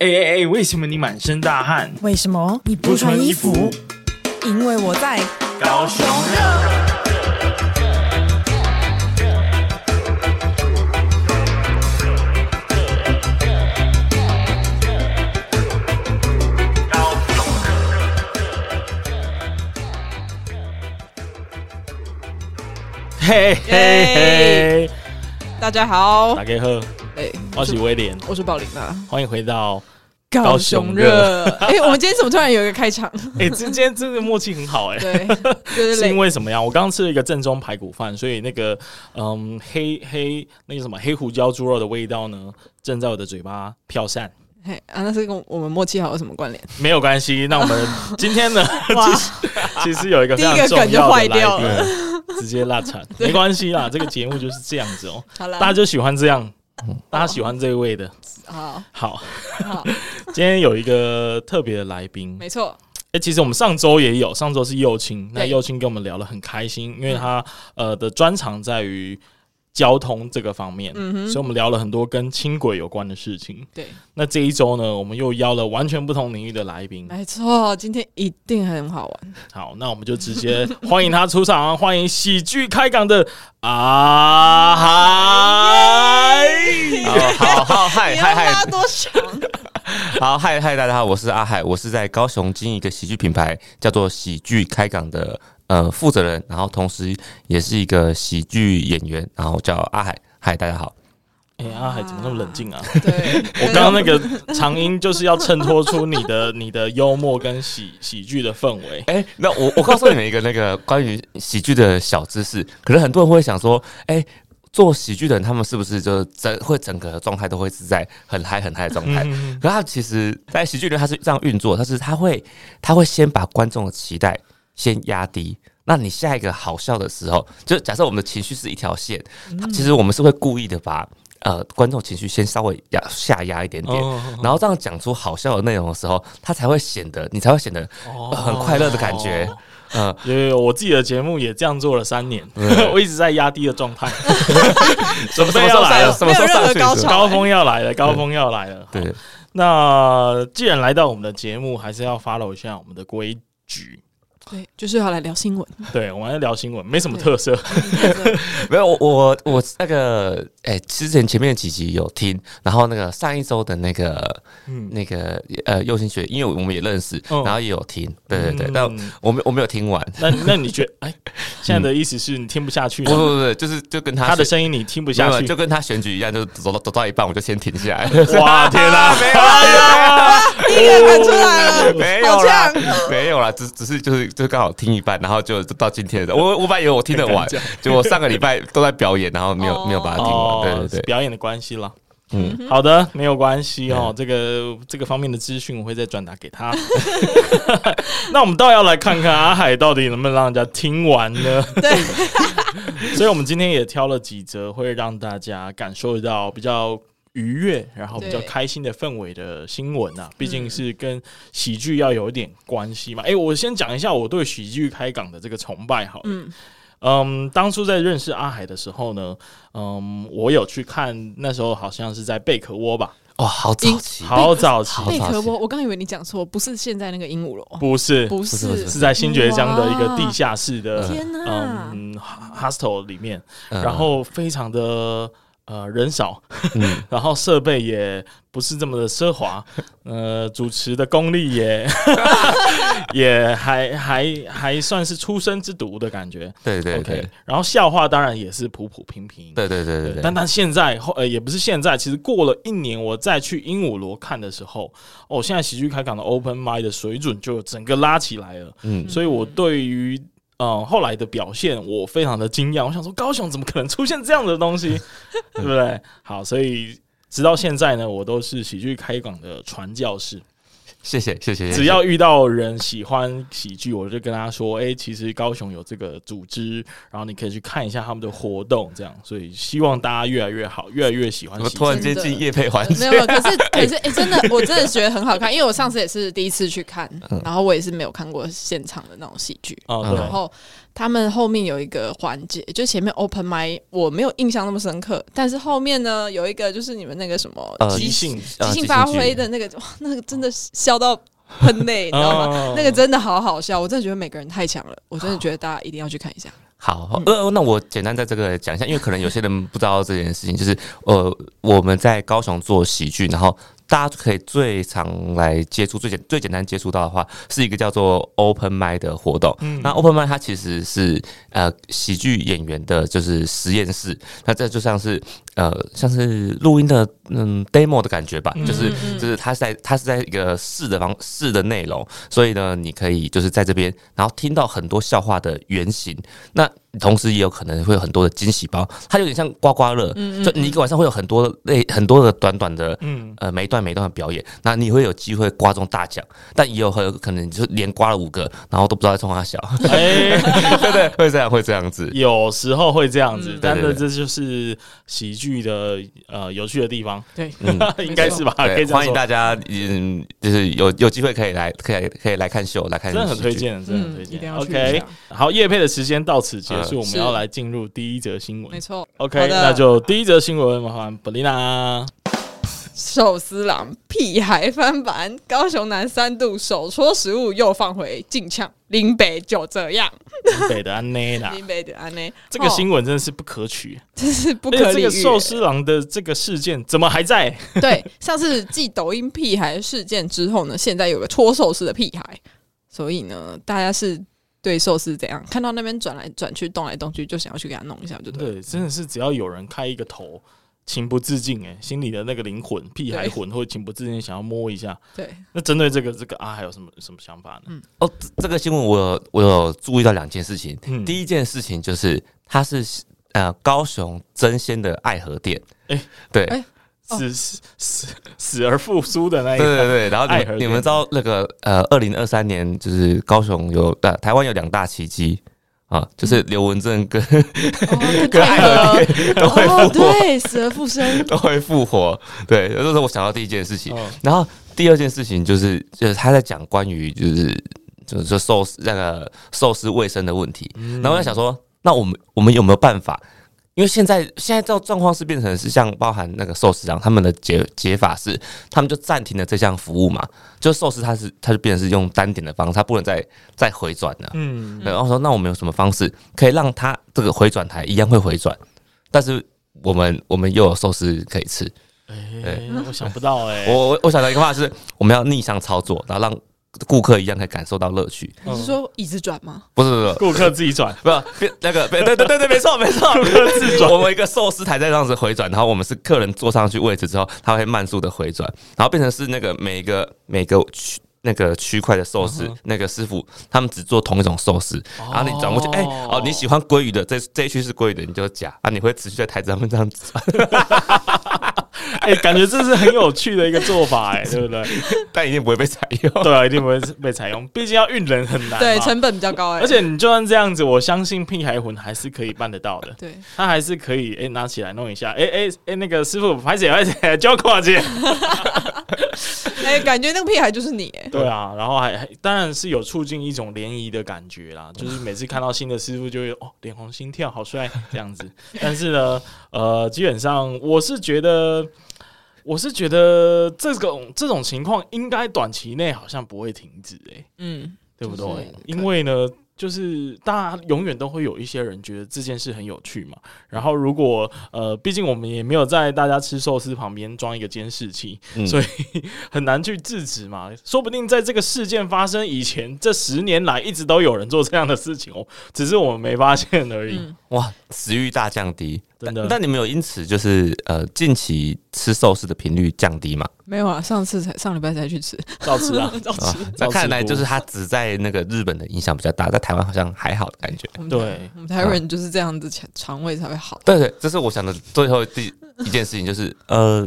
哎哎哎！为什么你满身大汗？为什么你不穿衣服？因为我在高雄热。嘿嘿嘿！大家好，大家好。哎，我是威廉，我是宝琳啊，欢迎回到高雄热。哎，我们今天怎么突然有一个开场？哎，今天真的默契很好哎。对，是因为什么呀？我刚刚吃了一个正宗排骨饭，所以那个嗯黑黑那个什么黑胡椒猪肉的味道呢，正在我的嘴巴飘散。嘿啊，那是跟我们默契好有什么关联？没有关系。那我们 今天呢，其实其实有一个非常重要的第一个梗就坏掉了，直接拉惨，没关系啦。这个节目就是这样子哦，好了，大家就喜欢这样。大家喜欢这一位的，好。好。好。今天有一个特别的来宾，没错。哎、欸，其实我们上周也有，上周是右青，那右青跟我们聊得很开心，因为他呃的专长在于交通这个方面，嗯，所以我们聊了很多跟轻轨有关的事情。对，那这一周呢，我们又邀了完全不同领域的来宾，没错，今天一定很好玩。好，那我们就直接欢迎他出场，欢迎喜剧开港的阿海。好好嗨嗨 嗨！多想？好嗨嗨！大家好，我是阿海，我是在高雄经营一个喜剧品牌，叫做喜剧开港的呃负责人，然后同时也是一个喜剧演员，然后叫阿海。嗨，大家好。哎、欸，阿海怎么那么冷静啊？对，我刚刚那个长音就是要衬托出你的你的幽默跟喜喜剧的氛围。哎、欸，那我我告诉你们一个那个关于喜剧的小知识，可能很多人会想说，哎、欸。做喜剧的人，他们是不是就整会整个状态都会是在很嗨很嗨的状态？嗯、可是他其实，在喜剧里面他是这样运作，他是他会他会先把观众的期待先压低。那你下一个好笑的时候，就假设我们的情绪是一条线，嗯、其实我们是会故意的把呃观众情绪先稍微压下压一点点，哦、然后这样讲出好笑的内容的时候，他才会显得你才会显得很快乐的感觉。哦嗯，因为我自己的节目也这样做了三年，我一直在压低的状态。什么时候来了？什么时候上去？高峰要来了，高峰要来了。对，那既然来到我们的节目，还是要 follow 一下我们的规矩。对，就是要来聊新闻。对，我们要聊新闻，没什么特色。没有，我我我那个，哎、欸，之前前面几集有听，然后那个上一周的那个，嗯，那个呃，右心学，因为我们也认识，嗯、然后也有听，对对对，嗯、但我没我没有听完。那那你觉得，哎，现在的意思是你听不下去？不不不，就是就跟他他的声音你听不下去，就跟他选举一样，就走到走到一半我就先停下来。哇，天哪，没有啊，第一个看出来了，没有啦，没有啦，只只是就是。就刚好听一半，然后就到今天的。我 我本来以为我听得完，就我上个礼拜都在表演，然后没有没有把它听完。对对对，表演的关系了。嗯，好的，没有关系哦。这个这个方面的资讯我会再转达给他。那我们倒要来看看阿海到底能不能让人家听完呢？对。所以我们今天也挑了几则会让大家感受到比较。愉悦，然后比较开心的氛围的新闻啊，毕竟是跟喜剧要有一点关系嘛。哎、嗯欸，我先讲一下我对喜剧开港的这个崇拜好了。嗯。嗯，当初在认识阿海的时候呢，嗯，我有去看，那时候好像是在贝壳窝吧。哦，好早期，好早期。贝壳窝，我刚以为你讲错，不是现在那个鹦鹉楼，不是，不是，是在新崛江的一个地下室的，天哪，嗯，hostel 里面，然后非常的。呃，人少，嗯、然后设备也不是这么的奢华，呃，主持的功力也 也还还还算是出生之犊的感觉，对对对。Okay, 然后笑话当然也是普普平平，对对对对，对。但但现在后呃也不是现在，其实过了一年，我再去鹦鹉螺看的时候，哦，现在喜剧开港的 Open m i d 的水准就整个拉起来了，嗯，所以我对于。嗯，后来的表现我非常的惊讶，我想说高雄怎么可能出现这样的东西，对不对？好，所以直到现在呢，我都是喜剧开港的传教士。谢谢谢谢。只要遇到人喜欢喜剧，我就跟他说：“哎、欸，其实高雄有这个组织，然后你可以去看一下他们的活动。”这样，所以希望大家越来越好，越来越喜欢喜剧。我突然间进叶佩环节，没有，可是可是哎、欸，真的，我真的觉得很好看，因为我上次也是第一次去看，然后我也是没有看过现场的那种喜剧，然后。他们后面有一个环节，就前面 open mic 我没有印象那么深刻，但是后面呢有一个就是你们那个什么即兴即兴发挥的那个，哇，那个真的笑到喷泪，你知道吗？那个真的好好笑，我真的觉得每个人太强了，我真的觉得大家一定要去看一下。好，呃，那我简单在这个讲一下，因为可能有些人不知道这件事情，就是呃，我们在高雄做喜剧，然后。大家可以最常来接触、最简最简单接触到的话，是一个叫做 Open Mic 的活动。嗯，那 Open Mic 它其实是呃喜剧演员的，就是实验室。那这就像是呃像是录音的嗯 demo 的感觉吧，就是就是它是在它是在一个试的方试的内容，所以呢，你可以就是在这边，然后听到很多笑话的原型。那同时也有可能会有很多的惊喜包，它有点像刮刮乐，嗯嗯就你一个晚上会有很多类很多的短短的，嗯。呃每一段每一段的表演，那你会有机会刮中大奖，但也有很有可能就连刮了五个，然后都不知道在冲啥小，哎，对对，会这样会这样子，有时候会这样子，但是这就是喜剧的呃有趣的地方，对，应该是吧？可以欢迎大家，嗯，就是有有机会可以来，可以可以来看秀，来看，真的很推荐，真的很推荐，OK，好，夜配的时间到此结束。我们要来进入第一则新闻，没错。OK，那就第一则新闻，麻烦 Belina。寿司郎屁孩翻版，高雄男三度手搓食物又放回禁呛，林北就这样。林北的安内啦，林北的安内，这个新闻真的是不可取，真是不可理喻。这个寿司郎的这个事件怎么还在？对，上次继抖音屁孩事件之后呢，现在有个搓寿司的屁孩，所以呢，大家是。对寿司怎样？看到那边转来转去、动来动去，就想要去给他弄一下，就对。对，真的是只要有人开一个头，情不自禁，哎，心里的那个灵魂、屁孩魂，会情不自禁想要摸一下。对。那针对这个这个啊，还有什么什么想法呢？嗯，哦，这个新闻我有我有注意到两件事情。嗯，第一件事情就是它是呃高雄真鲜的爱河店。哎，对。欸死死死死而复苏的那一个，对对对，然后你们你们知道那个呃，二零二三年就是高雄有呃台湾有两大奇迹啊，就是刘文正跟 跟爱河店 都会复活，对，死而复生都会复活，对，这是我想到第一件事情。然后第二件事情就是就是他在讲关于就是就是寿司那个寿司卫生的问题，然后我在想说，那我们我们有没有办法？因为现在现在这状况是变成是像包含那个寿司郎他们的解解法是，他们就暂停了这项服务嘛，就寿司它是它就变成是用单点的方式，它不能再再回转了。嗯，然后说那我们有什么方式可以让它这个回转台一样会回转，但是我们我们又有寿司可以吃。哎、欸，我想不到哎、欸，我我我想到一个话是，我们要逆向操作，然后让。顾客一样可以感受到乐趣。你是说椅子转吗？不是，不是，顾客自己转，不是那个，对对对对，没错没错，顾客自转。我们一个寿司台在这样子回转，然后我们是客人坐上去位置之后，它会慢速的回转，然后变成是那个每个每个区那个区块的寿司，那个师傅他们只做同一种寿司，然后你转过去，哎哦，你喜欢鲑鱼的，这这一区是鲑鱼的，你就夹啊，你会持续在台子上面这样子转。哎、欸，感觉这是很有趣的一个做法，哎，对不对？但一定不会被采用。对啊，一定不会被采用，毕竟要运人很难，对，成本比较高，哎。而且你就算这样子，我相信屁孩魂还是可以办得到的。对，他还是可以，哎、欸，拿起来弄一下，哎哎哎，那个师傅，拍姐拍姐，交跨界。哎、欸，感觉那个屁孩就是你，哎。对啊，然后还还当然是有促进一种联谊的感觉啦，就是每次看到新的师傅就会哦脸红心跳，好帅这样子。但是呢，呃，基本上我是觉得。我是觉得这种这种情况应该短期内好像不会停止，哎，嗯，对不对？因为呢。就是大家永远都会有一些人觉得这件事很有趣嘛，然后如果呃，毕竟我们也没有在大家吃寿司旁边装一个监视器，嗯、所以很难去制止嘛。说不定在这个事件发生以前，这十年来一直都有人做这样的事情哦，只是我们没发现而已。嗯、哇，食欲大降低，真的。但你们有因此就是呃，近期吃寿司的频率降低吗？没有啊，上次才上礼拜才去吃，照吃啊，照吃。那看来就是他只在那个日本的影响比较大，在台湾好像还好的感觉。对，我们台湾人就是这样子，肠肠胃才会好。对对，这是我想的最后第 一件事情，就是呃，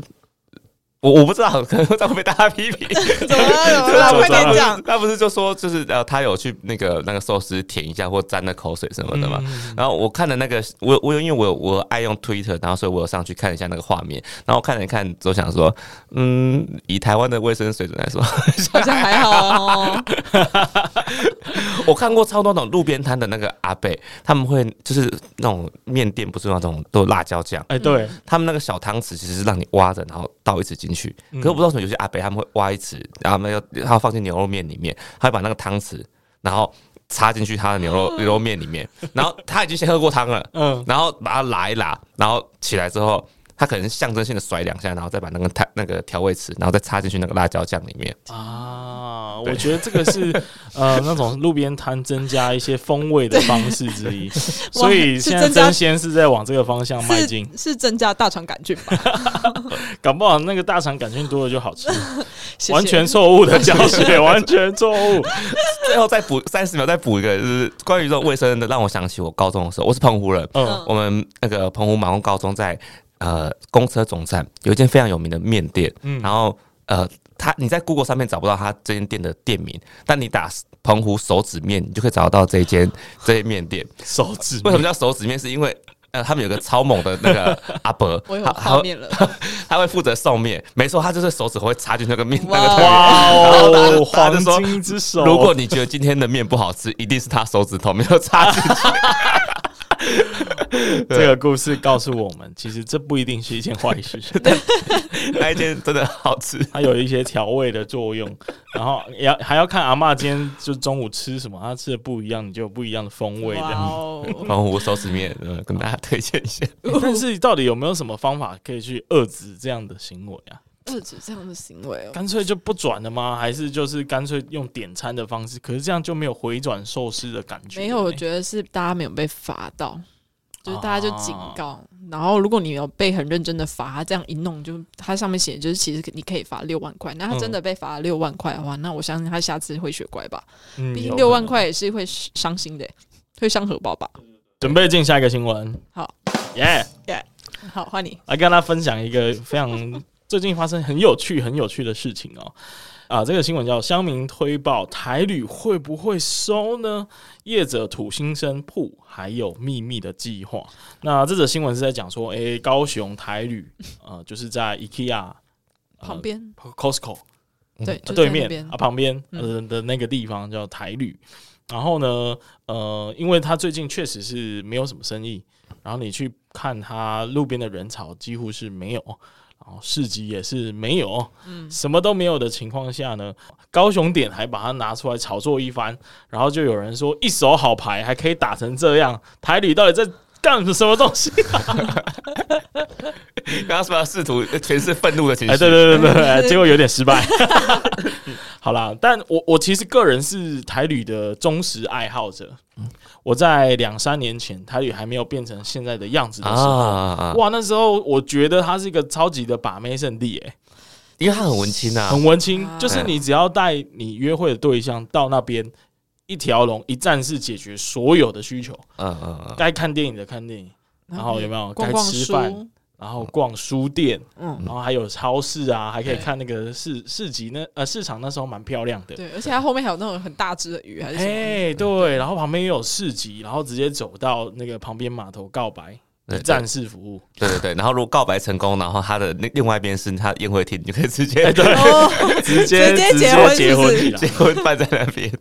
我我不知道，可能会被大家批评。怎么了？怎么了？快点讲。他不是就说，就是呃，他有去那个那个寿司舔一下或沾了口水什么的嘛。嗯、然后我看的那个，我我因为我有我爱用 Twitter，然后所以我有上去看一下那个画面。然后我看了一看，就想说，嗯，以台湾的卫生水准来说，好像还好哦。我看过超多那种路边摊的那个阿伯，他们会就是那种面店，不是那种都有辣椒酱。哎，对他们那个小汤匙其实是让你挖着，然后倒一匙进去。可是我不知道为什么有些阿伯他们会挖一匙，然后没有他要放进牛肉面里面，他会把那个汤匙然后插进去他的牛肉牛肉面里面，然后他已经先喝过汤了，嗯，然后把它拉一拉，然后起来之后。他可能象征性的甩两下，然后再把那个调那个调味匙，然后再插进去那个辣椒酱里面啊。我觉得这个是 呃那种路边摊增加一些风味的方式之一。所以现在争鲜是在往这个方向迈进，是增加大肠杆菌吧？搞不好那个大肠杆菌多了就好吃。完全错误的教学，完全错误。最后再补三十秒，再补一个，就是关于这种卫生的，让我想起我高中的时候，我是澎湖人，嗯，我们那个澎湖马公高中在。呃，公车总站有一间非常有名的面店，嗯，然后呃，他你在 Google 上面找不到他这间店的店名，但你打澎湖手指面，你就可以找到这间 这间面店。手指为什么叫手指面？是因为呃，他们有个超猛的那个阿伯，我有泡面了，他会负责送面，没错，他就是手指会插进那个面那个汤里，哇哦，黄金之手。如果你觉得今天的面不好吃，一定是他手指头没有插进去。这个故事告诉我们，其实这不一定是一件坏事。那一件真的好吃，它有一些调味的作用。然后也要还要看阿妈今天就中午吃什么，她吃的不一样，你就有不一样的风味。这样，澎湖手指面，跟大家推荐一下。但是到底有没有什么方法可以去遏制这样的行为啊？遏制这样的行为哦，干脆就不转了吗？还是就是干脆用点餐的方式？可是这样就没有回转寿司的感觉。没有，我觉得是大家没有被罚到。就是大家就警告，啊、然后如果你有被很认真的罚，他这样一弄，就他上面写就是其实你可以罚六万块。那他真的被罚了六万块的话，嗯、那我相信他下次会学乖吧。嗯，毕竟六万块也是会伤心的，会伤荷包吧。准备进下一个新闻。好，耶耶，好，换你来跟大家分享一个非常 最近发生很有趣、很有趣的事情哦。啊，这个新闻叫乡民推爆台旅会不会收呢？业者吐心声铺还有秘密的计划。那这则新闻是在讲说，诶、欸，高雄台旅，呃，就是在 IKEA、呃、旁边，Costco 对对面啊旁边呃的那个地方叫台旅。然后呢，呃，因为他最近确实是没有什么生意，然后你去看他路边的人潮几乎是没有。市集也是没有，嗯，什么都没有的情况下呢，高雄点还把它拿出来炒作一番，然后就有人说一手好牌还可以打成这样，台旅到底在干什么东西？刚刚是不是试图全是愤怒的情绪？哎，对对对对，结果有点失败。好啦，但我我其实个人是台旅的忠实爱好者。我在两三年前，台旅还没有变成现在的样子的时候，啊、哇，那时候我觉得它是一个超级的把妹圣地，哎，因为它很文青啊，很文青，就是你只要带你约会的对象到那边，一条龙一站式解决所有的需求，嗯嗯嗯，该看电影的看电影，然后有没有？该吃饭？然后逛书店，嗯，然后还有超市啊，还可以看那个市市集那呃市场那时候蛮漂亮的，对，而且它后面还有那种很大只的鱼，还是哎对，然后旁边也有市集，然后直接走到那个旁边码头告白，一站式服务，对对对，然后如果告白成功，然后他的那另外一边是他宴会厅，你就可以直接对 直接直接结婚结婚办在那边，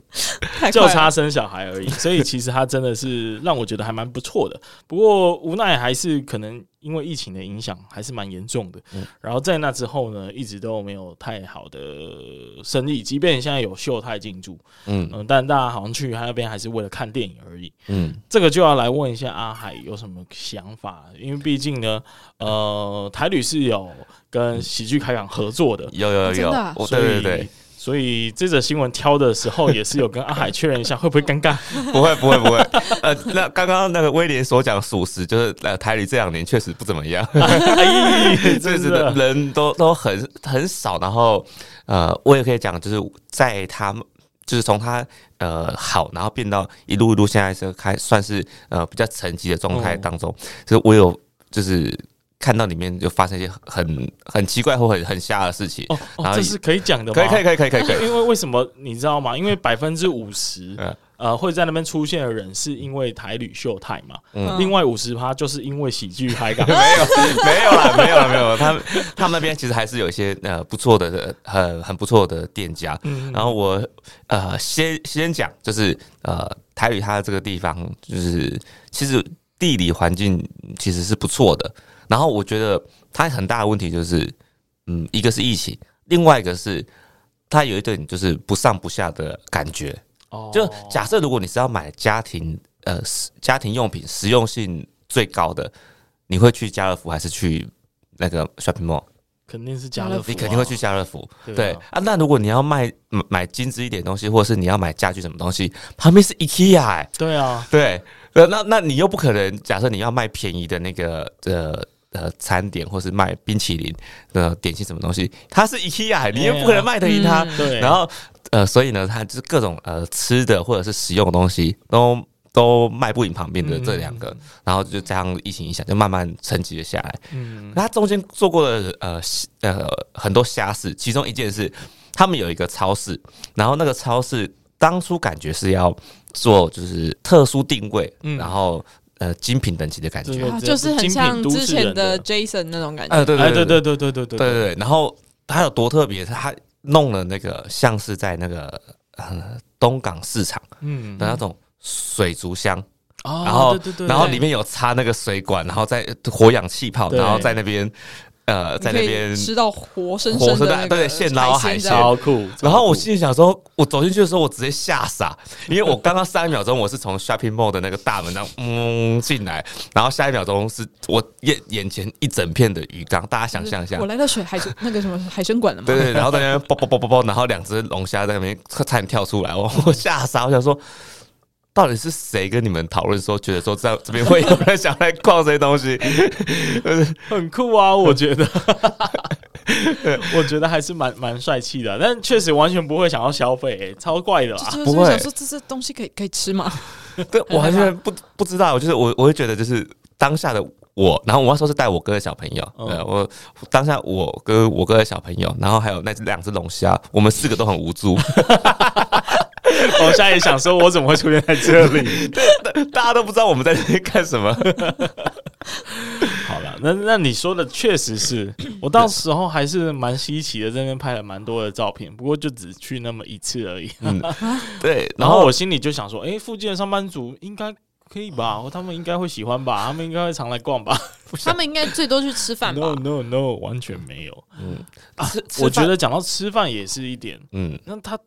就差生小孩而已，所以其实他真的是让我觉得还蛮不错的，不过无奈还是可能。因为疫情的影响还是蛮严重的，嗯、然后在那之后呢，一直都没有太好的生意。即便现在有秀泰进驻，嗯。嗯，但大家好像去他那边还是为了看电影而已。嗯，这个就要来问一下阿海有什么想法，因为毕竟呢，呃，台旅是有跟喜剧开港合作的，有有有，有，啊、对对对。所以这则新闻挑的时候，也是有跟阿海确认一下，会不会尴尬？不会，不会，不会。呃，那刚刚那个威廉所讲属实，就是呃，台里这两年确实不怎么样，这次的人都都很很少。然后呃，我也可以讲，就是在他就是从他呃好，然后变到一路一路现在是开算是呃比较沉寂的状态当中，所以、嗯、我有就是看到里面就发生一些很很奇怪或很很瞎的事情。哦，哦这是可以讲的吗？可以可以可以可以可以。可以因为为什么你知道吗？因为百分之五十。嗯呃，会在那边出现的人是因为台旅秀泰嘛？嗯，另外五十趴就是因为喜剧海港。没有，没有啦，没有啦，没有。他们他们那边其实还是有一些呃不错的，很很不错的店家。嗯，然后我呃先先讲，就是呃台旅它这个地方，就是其实地理环境其实是不错的。然后我觉得它很大的问题就是，嗯，一个是疫情，另外一个是它有一点就是不上不下的感觉。哦就假设如果你是要买家庭呃家庭用品实用性最高的，你会去家乐福还是去那个 shopping mall？肯定是家乐福，你肯定会去家乐福。对啊，那如果你要卖买精致一点东西，或者是你要买家具什么东西，旁边是 IKEA 哎。对啊，对，那那你又不可能假设你要卖便宜的那个呃呃餐点，或是卖冰淇淋的点心什么东西，它是 IKEA，你也不可能卖得赢它。对，然后。呃，所以呢，它就是各种呃吃的或者是食用的东西都都卖不赢旁边的这两个，嗯、然后就这样疫情影响，就慢慢沉积了下来。嗯，它中间做过的呃呃很多瞎事，其中一件事，他们有一个超市，然后那个超市当初感觉是要做就是特殊定位，嗯、然后呃精品等级的感觉，啊、就是很像之前的 Jason 那种感觉。呃，对对对对对对对对对对。然后它有多特别？它弄了那个像是在那个呃东港市场嗯的那种水族箱，哦、然后对对对然后里面有插那个水管，然后在活氧气泡，然后在那边呃在那边吃到活生生的对现捞海鲜，超酷。然后我心里想说，我走进去的时候，我直接吓傻，因为我刚刚上一秒钟我是从 shopping mall 的那个大门那嗯进来，然后下一秒钟是我眼眼前一整片的鱼缸，大家想象一下，我来到水海那个什么海鲜馆了吗？对对，然后在那边啵啵啵啵啵，然后两只龙虾在那边差点跳出来，我我吓傻，我想说。到底是谁跟你们讨论说，觉得说在这边会有人想来逛这些东西，很酷啊！我觉得，我觉得还是蛮蛮帅气的，但确实完全不会想要消费，欸，超怪的啦！不会想说这些东西可以可以吃吗？对，我还是不不知道，就是我我会觉得就是当下的我，然后我那时候是带我哥的小朋友，对，我当下我跟我哥的小朋友，然后还有那两只龙虾，我们四个都很无助。我现在也想说，我怎么会出现在这里？对，大家都不知道我们在这里干什么。好了，那那你说的确实是我到时候还是蛮稀奇的，在那边拍了蛮多的照片，不过就只去那么一次而已。嗯，对。然后我心里就想说，哎、欸，附近的上班族应该可以吧？他们应该会喜欢吧？他们应该会常来逛吧？他们应该最多去吃饭吧？No No No，完全没有。嗯啊，我觉得讲到吃饭也是一点。嗯，那他。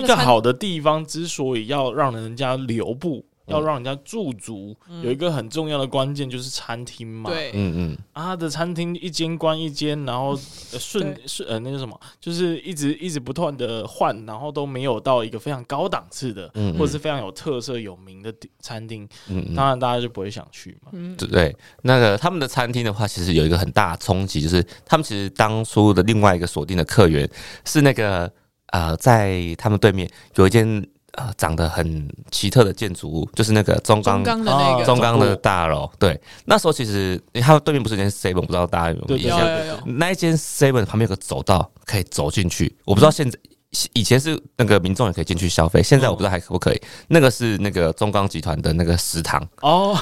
一个好的地方之所以要让人家留步，嗯、要让人家驻足，嗯、有一个很重要的关键就是餐厅嘛。对，嗯嗯。啊，他的餐厅一间关一间，然后顺顺对呃那个什么，就是一直一直不断的换，然后都没有到一个非常高档次的，嗯嗯或者是非常有特色有名的餐厅。嗯嗯。当然大家就不会想去嘛。嗯。对，那个他们的餐厅的话，其实有一个很大的冲击，就是他们其实当初的另外一个锁定的客源是那个。呃，在他们对面有一间呃长得很奇特的建筑物，就是那个中钢的那个中钢的大楼。对，那时候其实他们对面不是一间 seven，不知道大家有没有印象？那一间 seven 旁边有个走道可以走进去，我不知道现在以前是那个民众也可以进去消费，现在我不知道还可不可以。那个是那个中钢集团的那个食堂哦，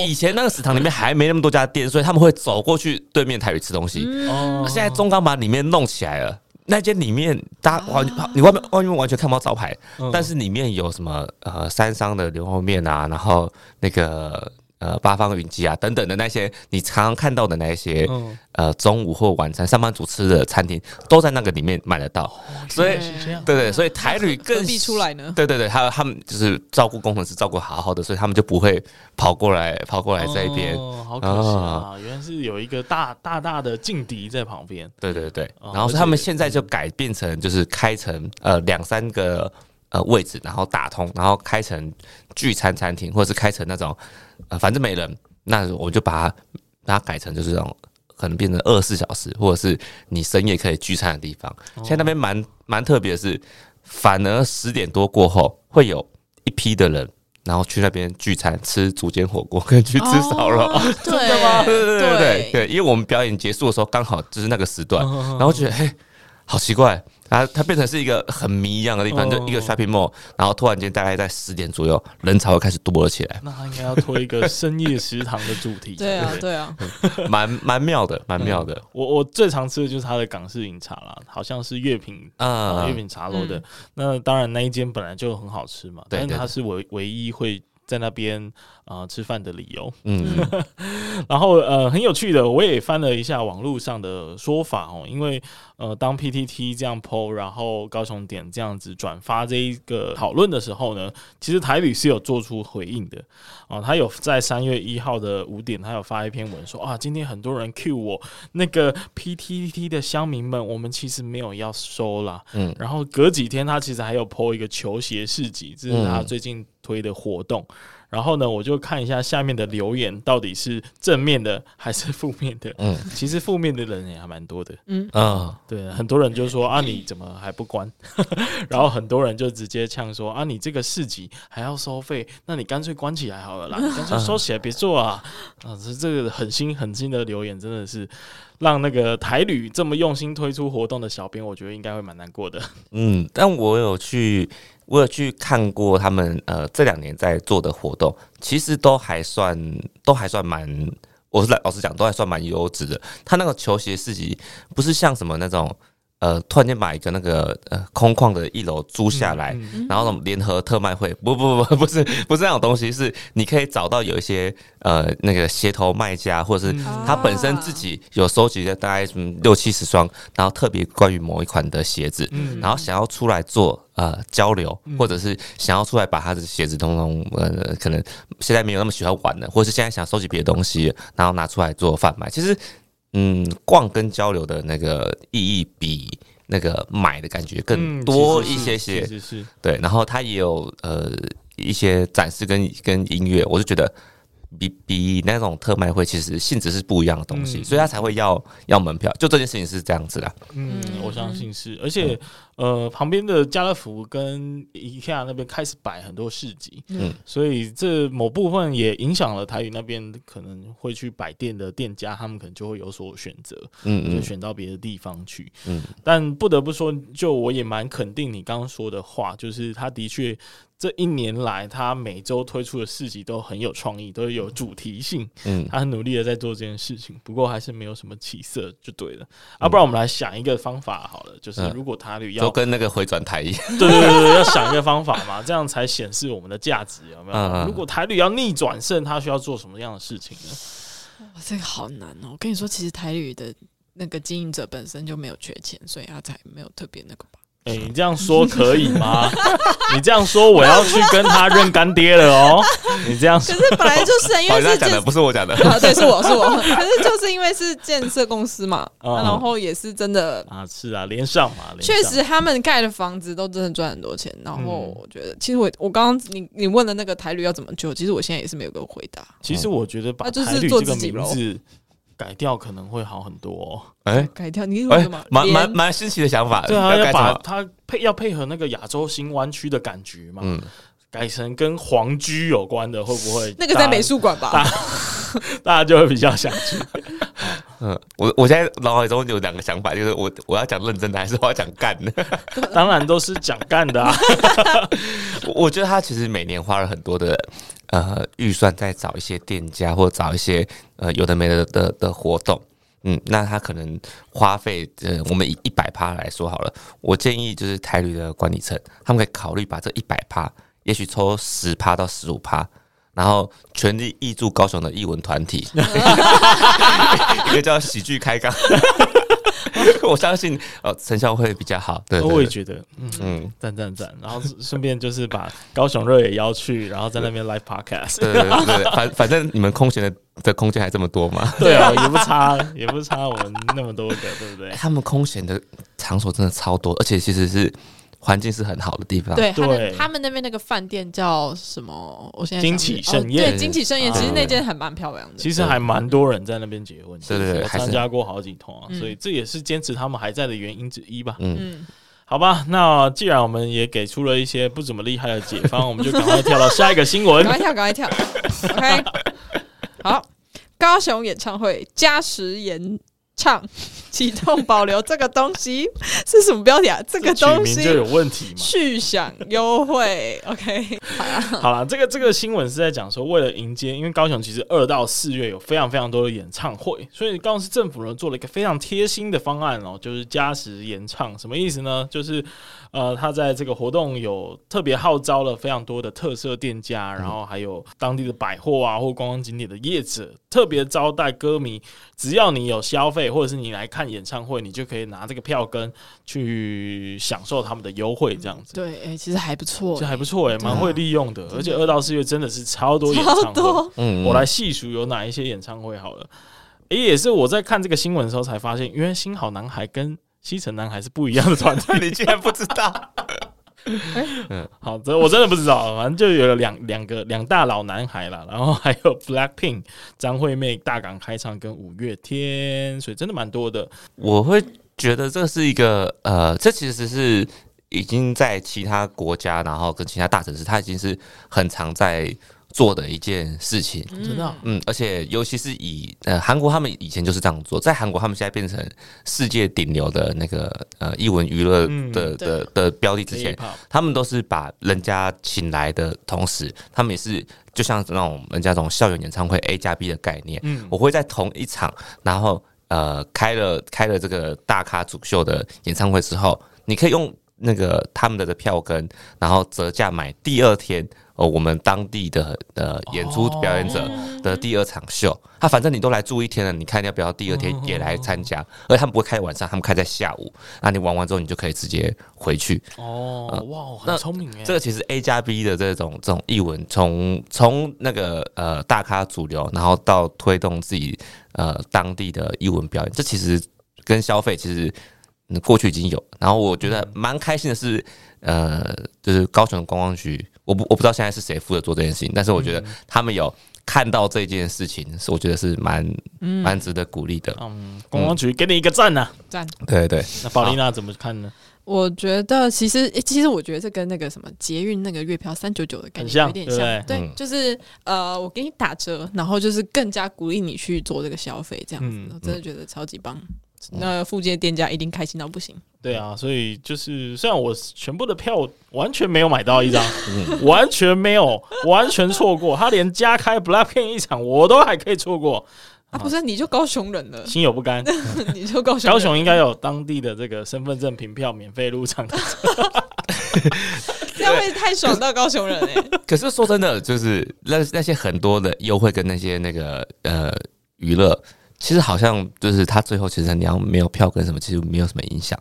以前那个食堂里面还没那么多家店，所以他们会走过去对面台语吃东西。哦，现在中钢把里面弄起来了。那间里面，大家完你外面外面完全看不到招牌，嗯、但是里面有什么呃三商的牛肉面啊，然后那个呃八方云集啊等等的那些你常常看到的那些、嗯、呃中午或晚餐上班族吃的餐厅，都在那个里面买得到。哦、所以对，对对，所以台旅更必出来呢。对对对，还有他们就是照顾工程师照顾好好的，所以他们就不会跑过来跑过来这一边。哦，好可惜啊！原来是有一个大大大的劲敌在旁边。对对对，然后他们现在就改变成就是开成呃两三个呃位置，然后打通，然后开成聚餐餐厅，或者是开成那种呃反正没人，那我就把它把它改成就是这种可能变成二十四小时，或者是你深夜可以聚餐的地方。现在那边蛮蛮特别的是，反而十点多过后会有一批的人。然后去那边聚餐吃竹间火锅，跟去吃烧肉。哦、真的吗？对对对对对，因为我们表演结束的时候刚好就是那个时段，然后觉得嘿，好奇怪。然后它变成是一个很迷一样的地方，就一个 shopping mall，然后突然间大概在十点左右，人潮又开始多了起来。那他应该要推一个深夜食堂的主题。对啊，对啊，蛮蛮妙的，蛮妙的。我我最常吃的就是他的港式饮茶啦，好像是月品啊，月品茶楼的。那当然那一间本来就很好吃嘛，但是它是唯唯一会。在那边啊、呃、吃饭的理由，嗯，然后呃很有趣的，我也翻了一下网络上的说法哦，因为呃当 PTT 这样 po，然后高雄点这样子转发这一个讨论的时候呢，其实台旅是有做出回应的啊、呃，他有在三月一号的五点，他有发一篇文说啊，今天很多人 cue 我那个 PTT 的乡民们，我们其实没有要收啦。嗯，然后隔几天他其实还有 po 一个球鞋市集，这是他最近推的活动。然后呢，我就看一下下面的留言到底是正面的还是负面的。嗯，其实负面的人也还蛮多的。嗯啊，对，很多人就说啊，你怎么还不关？然后很多人就直接呛说啊，你这个市集还要收费，那你干脆关起来好了啦，你干脆收起来别做啊。啊，这这个狠心狠心的留言真的是让那个台旅这么用心推出活动的小编，我觉得应该会蛮难过的。嗯，但我有去。我有去看过他们呃这两年在做的活动，其实都还算都还算蛮，我是老实讲都还算蛮优质的。他那个球鞋市集不是像什么那种。呃，突然间把一个那个呃空旷的一楼租下来，嗯嗯、然后联合特卖会，不不不不是不是那种东西，是你可以找到有一些呃那个鞋头卖家，或者是他本身自己有收集的大概什么六七十双，然后特别关于某一款的鞋子，嗯、然后想要出来做呃交流，或者是想要出来把他的鞋子通通呃可能现在没有那么喜欢玩的，或者是现在想收集别的东西，然后拿出来做贩卖，其实。嗯，逛跟交流的那个意义比那个买的感觉更多一些些，是是，对。然后它也有呃一些展示跟跟音乐，我就觉得比比那种特卖会其实性质是不一样的东西，所以他才会要要门票。就这件事情是这样子的。嗯，我相信是，而且。呃，旁边的家乐福跟 IKEA 那边开始摆很多市集，嗯，所以这某部分也影响了台语那边可能会去摆店的店家，他们可能就会有所选择，嗯，嗯，就选到别的地方去，嗯。但不得不说，就我也蛮肯定你刚刚说的话，就是他的确这一年来，他每周推出的市集都很有创意，都有主题性，嗯，他很努力的在做这件事情，不过还是没有什么起色，就对了。啊，不然我们来想一个方法好了，就是如果台旅要。都跟那个回转台一样，对对对对，要想一个方法嘛，这样才显示我们的价值有没有？如果台旅要逆转胜，他需要做什么样的事情呢？哇，这个好难哦！我跟你说，其实台旅的那个经营者本身就没有缺钱，所以他才没有特别那个吧。哎、欸，你这样说可以吗？你这样说，我要去跟他认干爹了哦。你这样说，可是本来就是因为是讲的，不是我讲的。啊，对，是我是我。可是就是因为是建设公司嘛，嗯、然后也是真的啊，是啊，连上嘛，确实他们盖的房子都真的赚很多钱。然后我觉得，其实我我刚刚你你问的那个台旅要怎么救，其实我现在也是没有个回答。其实我觉得把台旅这个名字。改掉可能会好很多。哦。哎、欸，改掉你为什么？蛮蛮蛮新奇的想法。对啊，要把它配要配合那个亚洲新湾区的感觉嘛。嗯，改成跟皇居有关的，会不会？那个在美术馆吧 大，家就会比较想去。嗯，我我现在脑海中有两个想法，就是我我要讲认真的，还是我要讲干的？当然都是讲干的啊。我觉得他其实每年花了很多的。呃，预算在找一些店家，或找一些呃有的没的的的活动，嗯，那他可能花费，呃，我们以一百趴来说好了，我建议就是台旅的管理层，他们可以考虑把这一百趴，也许抽十趴到十五趴，然后全力挹注高雄的艺文团体，一个叫喜剧开杠。我相信呃成效会比较好，对，我也觉得，嗯嗯，赞赞赞，然后顺便就是把高雄热也邀去，然后在那边 live podcast，对对对，反反正你们空闲的的空间还这么多嘛，对啊，也不差，也不差我们那么多个，对不对？他们空闲的场所真的超多，而且其实是。环境是很好的地方。对，他们他们那边那个饭店叫什么？我现在金起盛宴，对，金起盛宴，其实那间还蛮漂亮的。其实还蛮多人在那边结婚，对对对，参加过好几趟啊，所以这也是坚持他们还在的原因之一吧。嗯，好吧，那既然我们也给出了一些不怎么厉害的解方，我们就赶快跳到下一个新闻。赶快跳，赶快跳。OK，好，高雄演唱会加时延唱。启动保留这个东西是什么标题啊？这个东西就有问题吗？续享优惠，OK，好了，好了，这个这个新闻是在讲说，为了迎接，因为高雄其实二到四月有非常非常多的演唱会，所以高雄市政府呢做了一个非常贴心的方案哦，就是加时延唱，什么意思呢？就是呃，他在这个活动有特别号召了非常多的特色店家，然后还有当地的百货啊或观光景点的业者，特别招待歌迷，只要你有消费或者是你来看。演唱会，你就可以拿这个票根去享受他们的优惠，这样子。对，哎、欸，其实还不错，其实还不错，哎，蛮会利用的。而且二到四月真的是超多演唱会，嗯，我来细数有哪一些演唱会好了。哎、欸，也是我在看这个新闻的时候才发现，原来新好男孩跟西城男孩是不一样的团队，你竟然不知道？欸、嗯，好，这我真的不知道，反正就有了两两个两大老男孩啦，然后还有 Blackpink 张惠妹大港开唱跟五月天，所以真的蛮多的。我会觉得这是一个呃，这其实是已经在其他国家，然后跟其他大城市，它已经是很常在。做的一件事情，真的，嗯，而且尤其是以呃韩国，他们以前就是这样做，在韩国他们现在变成世界顶流的那个呃艺文娱乐的的的标的之前，他们都是把人家请来的同时，他们也是就像那种人家这种校园演唱会 A 加 B 的概念，嗯，我会在同一场，然后呃开了开了这个大咖主秀的演唱会之后，你可以用那个他们的的票根，然后折价买第二天。哦，我们当地的呃演出表演者的第二场秀，他、哦、反正你都来住一天了，你看要不要第二天也来参加？而他们不会开晚上，他们开在下午，那你玩完之后，你就可以直接回去。哦，呃、哇，很聪明哎！这个其实 A 加 B 的这种这种艺文，从从那个呃大咖主流，然后到推动自己呃当地的艺文表演，这其实跟消费其实过去已经有。然后我觉得蛮开心的是，呃，就是高雄的观光局。我不我不知道现在是谁负责做这件事情，但是我觉得他们有看到这件事情，是我觉得是蛮蛮值得鼓励的。嗯，公安局给你一个赞呐，赞。对对，那宝丽娜怎么看呢？我觉得其实，其实我觉得这跟那个什么捷运那个月票三九九的感觉有点像，对，就是呃，我给你打折，然后就是更加鼓励你去做这个消费，这样子，我真的觉得超级棒。那附近的店家一定开心到不行。对啊，所以就是虽然我全部的票完全没有买到一张，完全没有，完全错过。他连加开 Blackpink 一场我都还可以错过啊！不是，你就高雄人了，心有不甘。你就高雄，高雄应该有当地的这个身份证凭票免费入场的，这样会太爽到高雄人哎。可是说真的，就是那那些很多的优惠跟那些那个呃娱乐。其实好像就是他最后其实你要没有票跟什么，其实没有什么影响。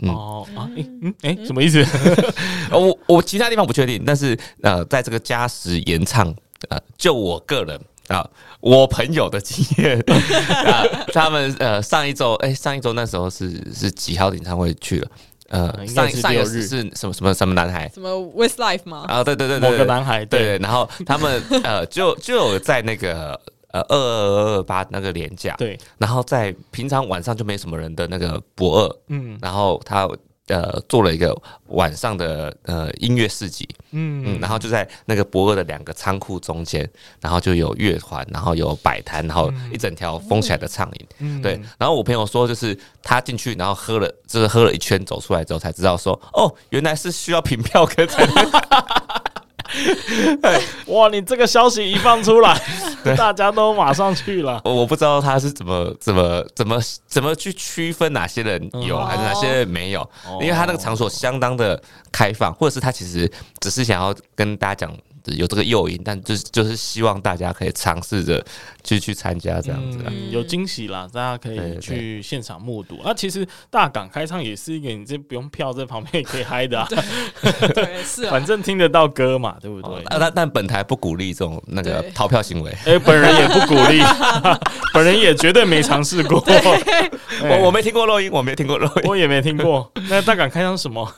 嗯、哦啊，嗯哎、欸，什么意思？我我其他地方不确定，但是呃，在这个加时延唱，呃，就我个人啊，我朋友的经验 啊，他们呃上一周哎、欸、上一周那时候是是几号演唱会去了？呃，上上一次是什么什么什么男孩？什么 Westlife 吗？啊，对对对对，某个男孩对，对，然后他们呃就就有在那个。呃，二二二二八那个廉价，对，然后在平常晚上就没什么人的那个博二，嗯，然后他呃做了一个晚上的呃音乐市集，嗯。嗯，然后就在那个博二的两个仓库中间，然后就有乐团，然后有摆摊，然后一整条封起来的畅饮，嗯，对，然后我朋友说，就是他进去，然后喝了，就是喝了一圈走出来之后才知道说，哦，原来是需要凭票跟才能。哇！你这个消息一放出来，大家都马上去了。我不知道他是怎么怎么怎么怎么去区分哪些人有，还是哪些人没有，因为他那个场所相当的开放，或者是他其实只是想要跟大家讲。有这个诱因，但就是就是希望大家可以尝试着去去参加这样子，嗯，有惊喜啦，大家可以去现场目睹。那其实大港开唱也是一个，你这不用票在旁边也可以嗨的啊。对，是啊，反正听得到歌嘛，对不对？但但本台不鼓励这种那个逃票行为。哎，本人也不鼓励，本人也绝对没尝试过。我我没听过录音，我没听过录音，我也没听过。那大港开唱什么？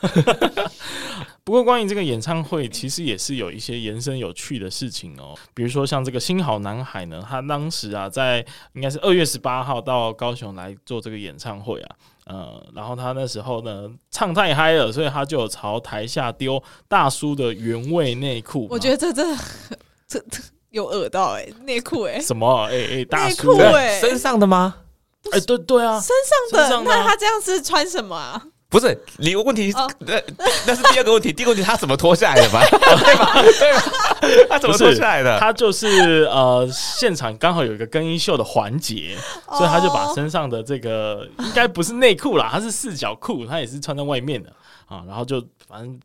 不过，关于这个演唱会，其实也是有一些延伸有趣的事情哦。比如说，像这个新好男孩呢，他当时啊，在应该是二月十八号到高雄来做这个演唱会啊。呃，然后他那时候呢唱太嗨了，所以他就朝台下丢大叔的原味内裤。我觉得这真的这这有恶到哎、内裤哎，什么哎哎、大叔哎、欸，身上的吗？哎、对对啊，身上的，那他这样是穿什么啊？不是，你有问题，那、哦、那是第二个问题。第一个问题，他怎么脱下来的吧？哦、对吧？对吧？他怎么脱下来的？他就是呃，现场刚好有一个更衣秀的环节，所以他就把身上的这个应该不是内裤啦，他是四角裤，他也是穿在外面的啊。然后就反正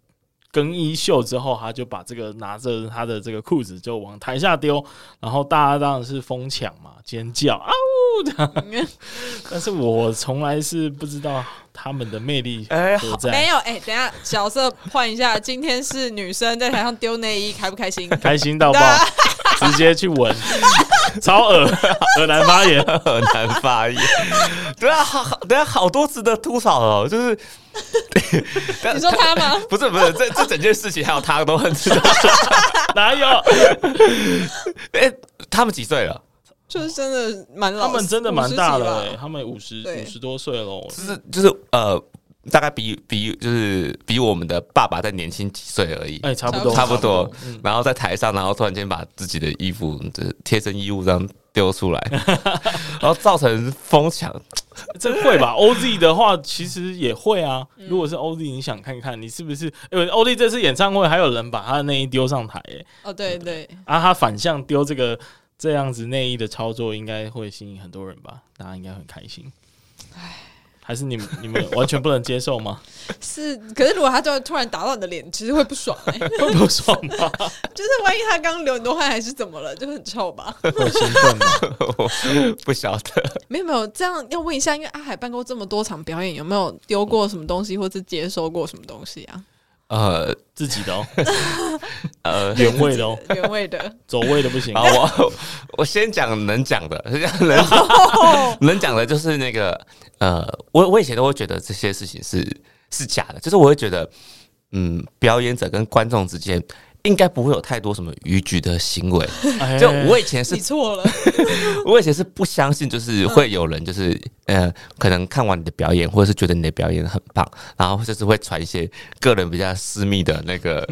更衣秀之后，他就把这个拿着他的这个裤子就往台下丢，然后大家当然是疯抢嘛，尖叫啊呜的。但是我从来是不知道。他们的魅力哎，没有哎，等下角色换一下，今天是女生在台上丢内衣，开不开心？开心到爆，直接去闻，超恶，恶男发言，恶男发言，对啊，好好，等下好多值得吐槽哦，就是 你说他吗？不是不是，这这整件事情还有他都很值得，哪有？哎，他们几岁了？就是真的蛮老，他们真的蛮大了、欸，他们五十五十多岁了，就是就是呃，大概比比就是比我们的爸爸再年轻几岁而已，哎、欸，差不多差不多。然后在台上，然后突然间把自己的衣服就是贴身衣物这样丢出来，然后造成疯抢，这会吧？OZ 的话其实也会啊。如果是 OZ，你想看看你是不是？因为 OZ 这次演唱会还有人把他的内衣丢上台、欸，哎，哦对对，啊，他反向丢这个。这样子内衣的操作应该会吸引很多人吧？大家应该很开心。唉，还是你们你们完全不能接受吗？是，可是如果他就突然打到你的脸，其实会不爽哎、欸，会不爽吧？就是万一他刚流很多汗，还是怎么了？就很臭吧？会兴奋吗？不晓得。没有没有，这样要问一下，因为阿海办过这么多场表演，有没有丢过什么东西，或是接收过什么东西啊？呃，自己的哦，呃，原味的哦，原味的，走味的不行。啊，我 我先讲能讲的，能能讲的，就是那个呃，我我以前都会觉得这些事情是是假的，就是我会觉得，嗯，表演者跟观众之间。应该不会有太多什么逾矩的行为。就我以前是你错了，我以前是不相信，就是会有人就是呃，可能看完你的表演，或者是觉得你的表演很棒，然后就是会传一些个人比较私密的那个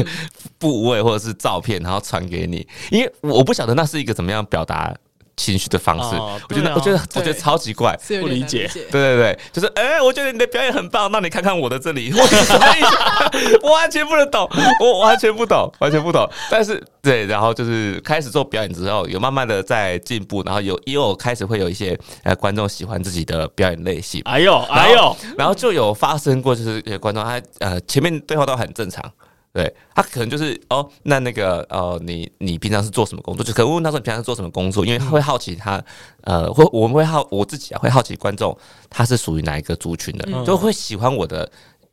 部位或者是照片，然后传给你，因为我不晓得那是一个怎么样表达。情绪的方式，我觉得，我觉得，我觉得超级怪，不理解。对对对，就是，哎、欸，我觉得你的表演很棒，那你看看我的这里，我完全不能懂，我完全不懂，完全不懂。但是，对，然后就是开始做表演之后，有慢慢的在进步，然后有也有开始会有一些呃观众喜欢自己的表演类型。哎呦，哎呦，然后就有发生过，就是有观众他呃前面对话都很正常。对，他可能就是哦，那那个呃，你你平常是做什么工作？就可能问他说你平常是做什么工作，因为会好奇他呃，会我们会好我自己啊，会好奇观众他是属于哪一个族群的，嗯、就会喜欢我的。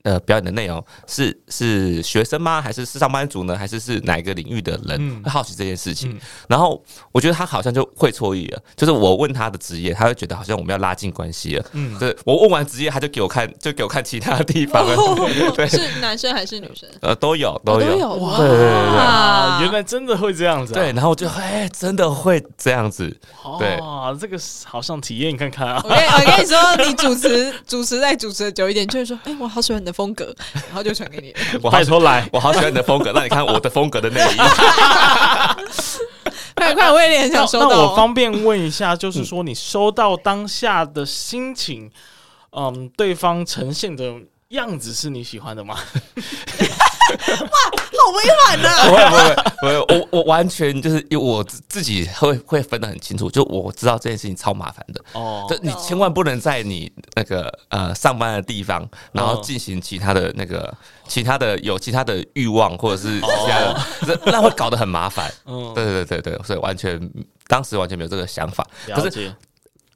呃，表演的内容是是学生吗？还是是上班族呢？还是是哪一个领域的人会好奇这件事情？然后我觉得他好像就会错意了，就是我问他的职业，他会觉得好像我们要拉近关系了。嗯，对我问完职业，他就给我看，就给我看其他的地方了。哦、对，是男生还是女生？呃，都有，都有，哦、都有哇！对对对对，原来真的会这样子、啊。对，然后我就哎，真的会这样子。对，啊，这个好像体验看看啊！我跟我跟你说，你主持 主持再主持的久一点，就是说，哎，我好喜欢你的风格。然后就传给你，我拜托来，我好喜欢你的风格，那你看我的风格的内衣。快快，我也很想收到。那我方便问一下，就是说你收到当下的心情，嗯，对方呈现的样子是你喜欢的吗？哇，好委婉呐！不会不会不会，我我完全就是因为我自己会会分得很清楚，就我知道这件事情超麻烦的哦。就你千万不能在你那个呃上班的地方，然后进行其他的那个其他的有其他的欲望或者是其他的，那那会搞得很麻烦。嗯，对对对对，所以完全当时完全没有这个想法。可是。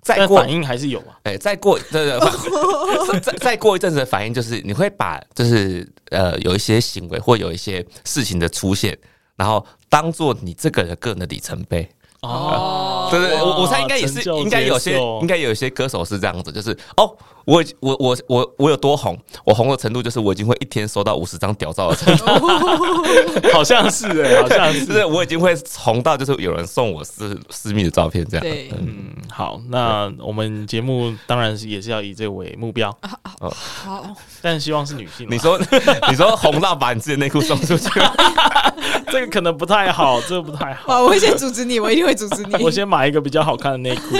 再过反应还是有啊，哎，再过对对，再再过一阵子的反应就是你会把就是呃有一些行为或有一些事情的出现，然后当做你这个人个人的里程碑。哦，对对，我我猜应该也是，应该有些，应该有一些歌手是这样子，就是哦，我我我我我有多红，我红的程度就是我已经会一天收到五十张屌照的程度，好像是哎，好像是，就是我已经会红到就是有人送我私私密的照片这样。对，嗯，好，那我们节目当然是也是要以这为目标，好，但希望是女性。你说 你说红到把你自己的内裤送出去，这个可能不太好，这个不太好。我会先阻止你，我一定会。阻止你，我先买一个比较好看的内裤。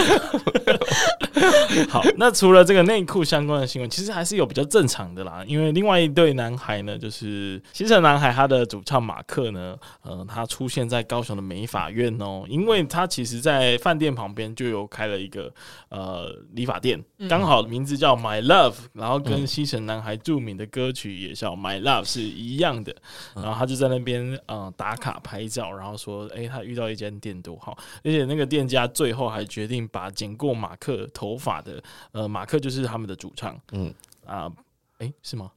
好，那除了这个内裤相关的新闻，其实还是有比较正常的啦。因为另外一对男孩呢，就是新生男孩，他的主唱马克呢，呃，他出现在高雄的美法院哦，因为他其实在饭店旁边就有开了一个呃理发店，刚好名字叫 My Love，然后跟西城男孩著名的歌曲也叫 My Love 是一样的。然后他就在那边呃打卡拍照，然后说，哎、欸，他遇到一间店多好，而且那个店家最后还决定把剪过马克头发的，呃，马克就是他们的主唱，嗯。啊，哎、欸，是吗？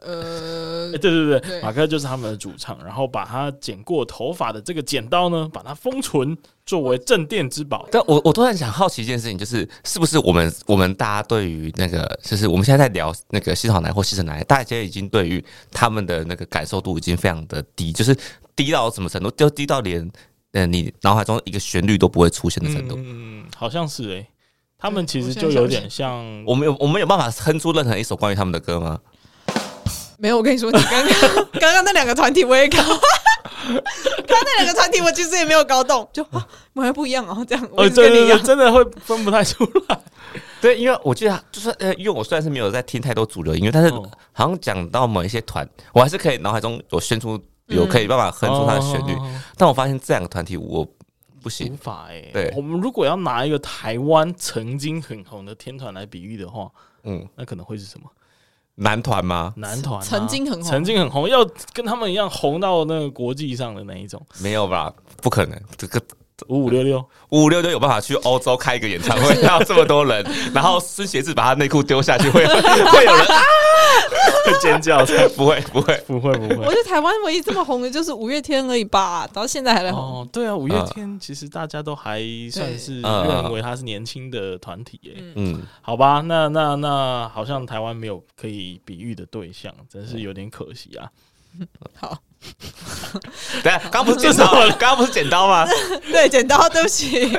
呃，欸、对对对，对。马克就是他们的主唱，然后把他剪过头发的这个剪刀呢，把它封存作为镇店之宝。但我我突然想好奇一件事情，就是是不是我们我们大家对于那个，就是我们现在在聊那个西草奶或西城奶，大家已经对于他们的那个感受度已经非常的低，就是低到什么程度？就低到连。呃，你脑海中一个旋律都不会出现的程度，嗯，好像是哎、欸，他们其实就有点像，我们有我们有办法哼出任何一首关于他们的歌吗？没有，我跟你说，你刚刚 刚刚那两个团体我也搞，刚刚那两个团体我其实也没有搞懂，就完全不一样哦，这样，哦，对对对，真的会分不太出来，对，因为我记得就是呃，因为我虽然是没有在听太多主流音乐，但是好像讲到某一些团，我还是可以脑海中有宣出。有可以办法哼出它的旋律，嗯、但我发现这两个团体我不行，无法哎。对，我们如果要拿一个台湾曾经很红的天团来比喻的话，嗯，那可能会是什么？男团吗？男团、啊、曾经很红，曾经很红，要跟他们一样红到那个国际上的那一种，没有吧？不可能，这个。五五六六，五五六六有办法去欧洲开一个演唱会，要这么多人，然后孙协志把他内裤丢下去，会 会有人啊，尖叫？不会，不会，不会，不会。我觉得台湾唯一这么红的就是五月天而已吧，到现在还在红。哦，对啊，五月天其实大家都还算是认为他是年轻的团体耶。嗯，好吧，那那那好像台湾没有可以比喻的对象，真是有点可惜啊。好。对啊，刚不是剪刀，刚刚不是剪刀吗？对，剪刀，对不起，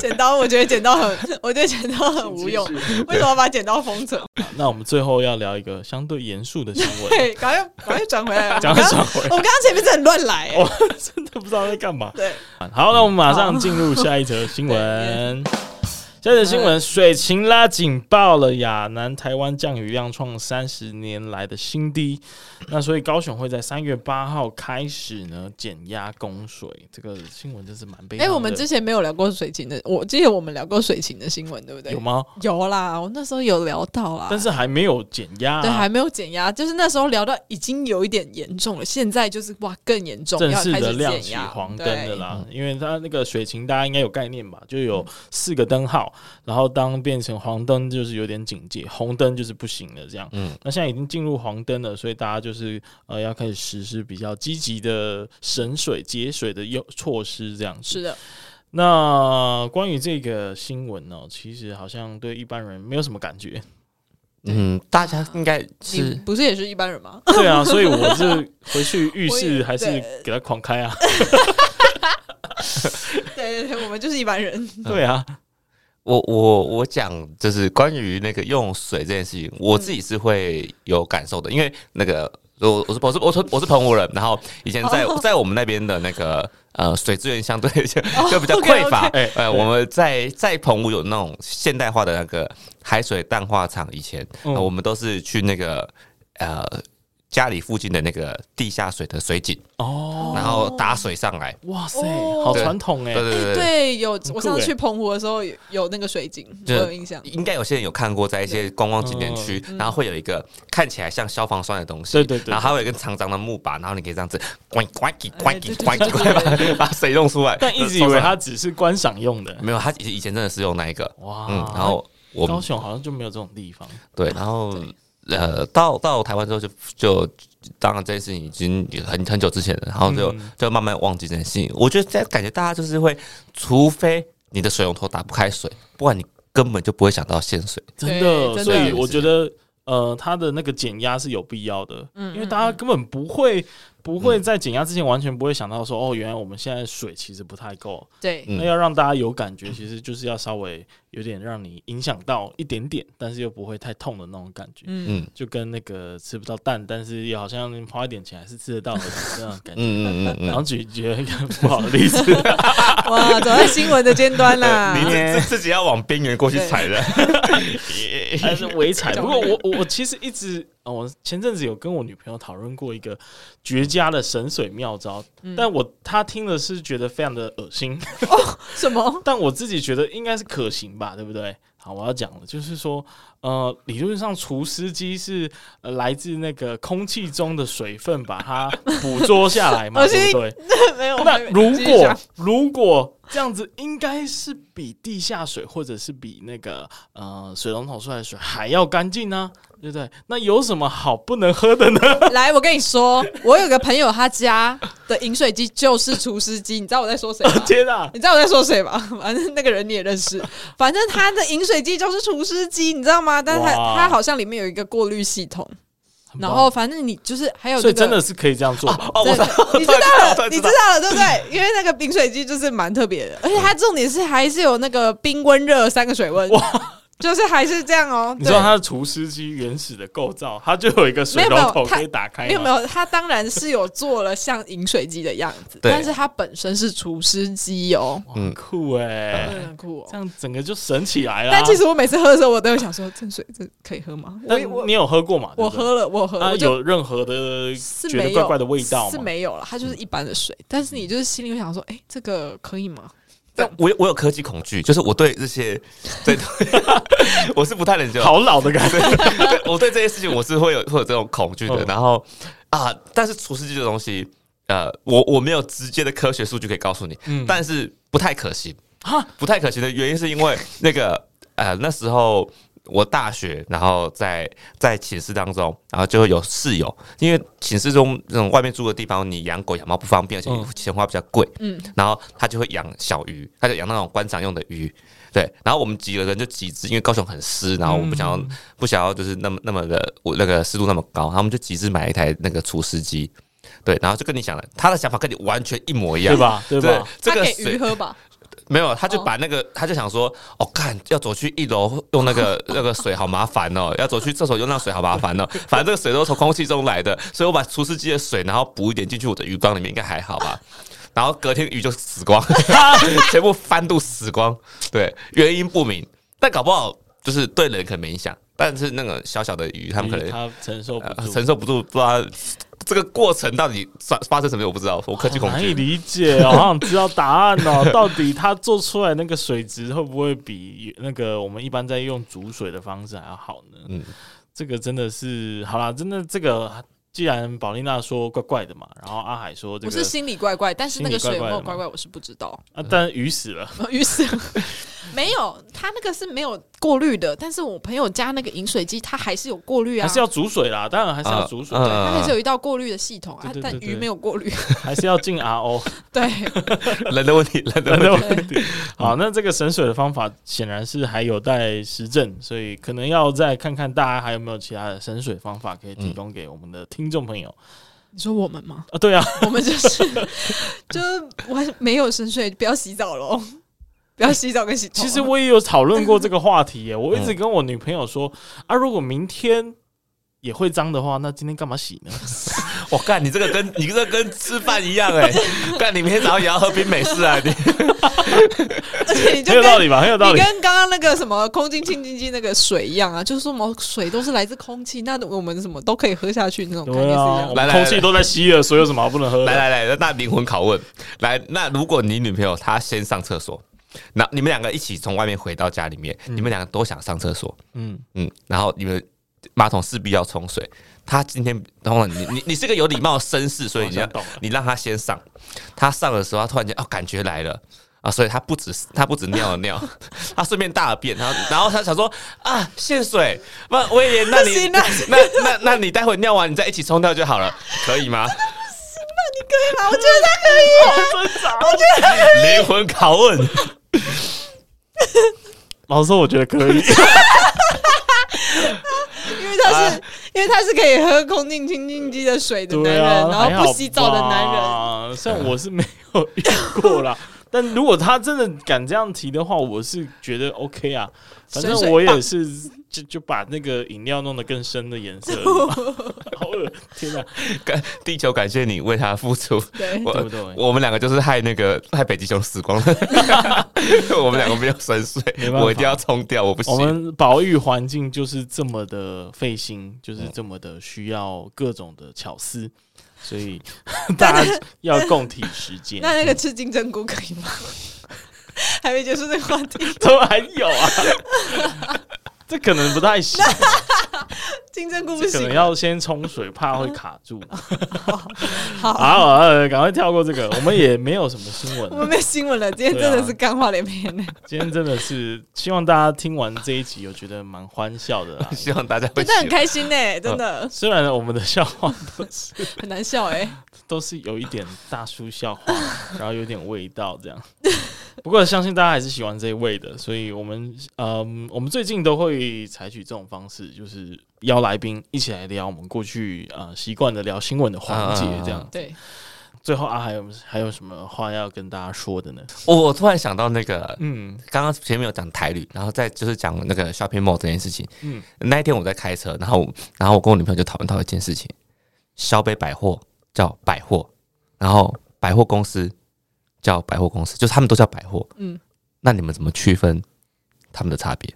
剪刀，我觉得剪刀很，我觉得剪刀很无用。为什么要把剪刀封存？那我们最后要聊一个相对严肃的新闻。对，赶快，赶快转回来，赶快转回来。我刚刚前面是很乱来，我真的不知道在干嘛。对，好，那我们马上进入下一则新闻。这则新闻，水情拉警报了亚！南台湾降雨量创三十年来的新低，那所以高雄会在三月八号开始呢减压供水。这个新闻真是蛮悲。哎，我们之前没有聊过水情的，我记得我们聊过水情的新闻，对不对？有吗？有啦，我那时候有聊到啦，但是还没有减压，对，还没有减压，就是那时候聊到已经有一点严重了，现在就是哇更严重，正式的亮起黄灯的啦。因为它那个水情大家应该有概念吧，就有四个灯号。然后当变成黄灯，就是有点警戒；红灯就是不行了。这样，嗯，那现在已经进入黄灯了，所以大家就是呃要开始实施比较积极的省水节水的优措施。这样子是的。那关于这个新闻呢，其实好像对一般人没有什么感觉。嗯，大家应该是不是也是一般人吗？对啊，所以我是 回去浴室还是给他狂开啊。对对对，我们就是一般人。对啊。我我我讲就是关于那个用水这件事情，我自己是会有感受的，因为那个我我是我是我是我是澎湖人，然后以前在在我们那边的那个呃水资源相对就就比较匮乏，哎呃我们在在澎湖有那种现代化的那个海水淡化厂，以前我们都是去那个呃。家里附近的那个地下水的水井哦，然后打水上来，哇塞，好传统哎！对对对对，有我上次去澎湖的时候有有那个水井，我有印象。应该有些人有看过，在一些观光景点区，然后会有一个看起来像消防栓的东西，对对对，然后还有一根长长的木把，然后你可以这样子关关关关关关把水弄出来。但一直以为它只是观赏用的，没有，它以以前真的是用那一个哇。嗯，然后我高雄好像就没有这种地方。对，然后。呃，到到台湾之后就就当然这件事情已经很很久之前了，然后就就慢慢忘记这件事情。我觉得在感觉大家就是会，除非你的水龙头打不开水，不然你根本就不会想到限水。真的，所以我觉得呃，它的那个减压是有必要的，嗯，因为大家根本不会。不会在减压之前完全不会想到说哦，原来我们现在水其实不太够。对，那要让大家有感觉，其实就是要稍微有点让你影响到一点点，但是又不会太痛的那种感觉。嗯，就跟那个吃不到蛋，但是又好像花一点钱还是吃得到的这样感觉。嗯嗯嗯。然后举举一个不好的例子，哇，走在新闻的尖端啦！你 自己要往边缘过去踩的，还是微踩？不过我我其实一直。哦，我前阵子有跟我女朋友讨论过一个绝佳的神水妙招，嗯、但我她听了是觉得非常的恶心。哦，什么？但我自己觉得应该是可行吧，对不对？好，我要讲了，就是说，呃，理论上除湿机是呃来自那个空气中的水分把它捕捉下来嘛，对不对？没有。那如果如果这样子，应该是比地下水或者是比那个呃水龙头出来的水还要干净呢？对不对？那有什么好不能喝的呢？来，我跟你说，我有个朋友，他家的饮水机就是厨师机，你知道我在说谁吗？天啊！你知道我在说谁吗？反正那个人你也认识，反正他的饮水机就是厨师机，你知道吗？但是他他好像里面有一个过滤系统，然后反正你就是还有、这个，所以真的是可以这样做吗？哦，我知道了，你知道了，你知道了，对不对？因为那个冰水机就是蛮特别的，而且它重点是还是有那个冰、温、热三个水温。哇！就是还是这样哦。你知道它的除湿机原始的构造，它就有一个水龙头可以打开。没有没有，它当然是有做了像饮水机的样子，但是它本身是除湿机哦。很酷哎，很酷，这样整个就神起来了。但其实我每次喝的时候，我都有想说，这水这可以喝吗？我你有喝过吗？我喝了，我喝了。有任何的觉得怪怪的味道？是没有了，它就是一般的水。但是你就是心里会想说，哎，这个可以吗？但我我有科技恐惧，就是我对这些，对，我是不太能接受。好老的感觉，我对这些事情我是会有会有这种恐惧的。然后啊，但是除湿机这东西，呃，我我没有直接的科学数据可以告诉你，嗯，但是不太可行哈，不太可行的原因是因为那个呃那时候。我大学，然后在在寝室当中，然后就会有室友，因为寝室中那种外面住的地方，你养狗养猫不方便，而且钱花比较贵，嗯，然后他就会养小鱼，他就养那种观赏用的鱼，对，然后我们几个人就几只，因为高雄很湿，然后我不想要、嗯、不想要就是那么那么的我那个湿度那么高，然后我们就几只买一台那个除湿机，对，然后就跟你讲了，他的想法跟你完全一模一样，对吧？对吧？这个给鱼喝吧。没有，他就把那个，哦、他就想说，哦，看要走去一楼用那个 那个水好麻烦哦，要走去厕所用那水好麻烦哦，反正这个水都是从空气中来的，所以我把除湿机的水，然后补一点进去我的鱼缸里面，应该还好吧？然后隔天鱼就死光，全部翻肚死光，对，原因不明，但搞不好就是对人可能没影响，但是那个小小的鱼，他们可能他承受不住、呃，承受不住，不知道。这个过程到底发发生什么？我不知道，我科技恐惧。难以理解哦，好想知道答案哦。到底它做出来那个水质会不会比那个我们一般在用煮水的方式还要好呢？嗯，这个真的是好啦，真的这个。既然宝丽娜说怪怪的嘛，然后阿海说这个，我是心里怪怪，但是那个水有没有怪怪，我是不知道。啊，但鱼死了，鱼死了，没有，他那个是没有过滤的。但是我朋友家那个饮水机，它还是有过滤啊，还是要煮水啦，当然还是要煮水，它还是有一道过滤的系统啊。但鱼没有过滤，还是要进 RO。对，人的问题，人的问题。好，那这个省水的方法显然是还有待实证，所以可能要再看看大家还有没有其他的省水方法可以提供给我们的听。听众朋友，你说我们吗？啊，对啊，我们就是，就是我还没有深睡，不要洗澡喽，不要洗澡跟洗头。其实我也有讨论过这个话题耶，我一直跟我女朋友说 啊，如果明天也会脏的话，那今天干嘛洗呢？我干，你这个跟你这个跟吃饭一样哎，干你明天早上也要喝冰美式啊你。而且你就很有道理吧，很有道理。你跟刚刚那个什么空气清净机那个水一样啊，就是说什么水都是来自空气，那我们什么都可以喝下去那种感觉是一样。来，空气都在吸了，水有什么不能喝？来来来，那灵魂拷问，来，那如果你女朋友她先上厕所，那你们两个一起从外面回到家里面，你们两个都想上厕所，嗯嗯，然后你们马桶势必要冲水。他今天，等会你你你是个有礼貌的绅士，所以你要你让他先上。他上的时候，他突然间哦，感觉来了。啊，所以他不止他不止尿了尿，他顺便大了便，然后然后他想说啊，限水，那威廉，那你那那那那你待会尿完，你再一起冲掉就好了，可以吗？那你可以吗？我觉得他可以，我觉得他可以。灵魂拷问，老师说，我觉得可以，因为他是因为他是可以喝空净清净机的水的男人，然后不洗澡的男人。虽然我是没有遇过啦。但如果他真的敢这样提的话，我是觉得 OK 啊。反正我也是，就就把那个饮料弄得更深的颜色。好恶！天哪！感地球感谢你为他付出。对，我对不对？我们两个就是害那个害北极熊死光了。我们两个没有深水，我一定要冲掉。我不行。我们保育环境就是这么的费心，就是这么的需要各种的巧思。所以 大家要共体时间。那那个吃金针菇可以吗？还没结束这个话题，怎么还有啊。这可能不太行。金针菇不行，可能要先冲水，怕会卡住。好，好，赶快跳过这个。我们也没有什么新闻，我们没新闻了。今天真的是干话连篇呢。今天真的是希望大家听完这一集，有觉得蛮欢笑的。希望大家会真的很开心呢，真的。虽然我们的笑话都是很难笑哎，都是有一点大叔笑话，然后有点味道这样。不过相信大家还是喜欢这一位的，所以我们嗯，我们最近都会采取这种方式，就是邀来宾一起来聊我们过去呃习惯的聊新闻的环节，这样、啊。对。最后啊，还有还有什么话要跟大家说的呢？我我突然想到那个，嗯，刚刚前面有讲台旅，然后再就是讲那个 shopping mall 这件事情。嗯，那一天我在开车，然后然后我跟我女朋友就讨论到一件事情：小北百货叫百货，然后百货公司。叫百货公司，就是他们都叫百货。嗯，那你们怎么区分他们的差别？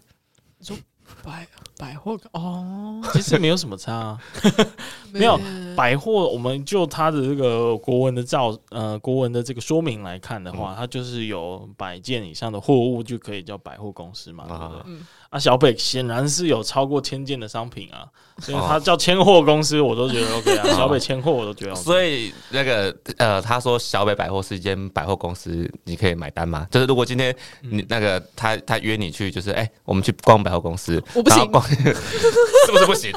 说百百货哦，其实没有什么差啊，没有百货。我们就它的这个国文的照呃国文的这个说明来看的话，它就是有百件以上的货物就可以叫百货公司嘛，对不对？嗯。啊，小北显然是有超过千件的商品啊，所以他叫千货公司，我都觉得 OK 啊。小北千货我都觉得 OK。所以那个呃，他说小北百货是一间百货公司，你可以买单吗？就是如果今天你那个他他约你去，就是哎，我们去逛百货公司，我不行，是不是不行？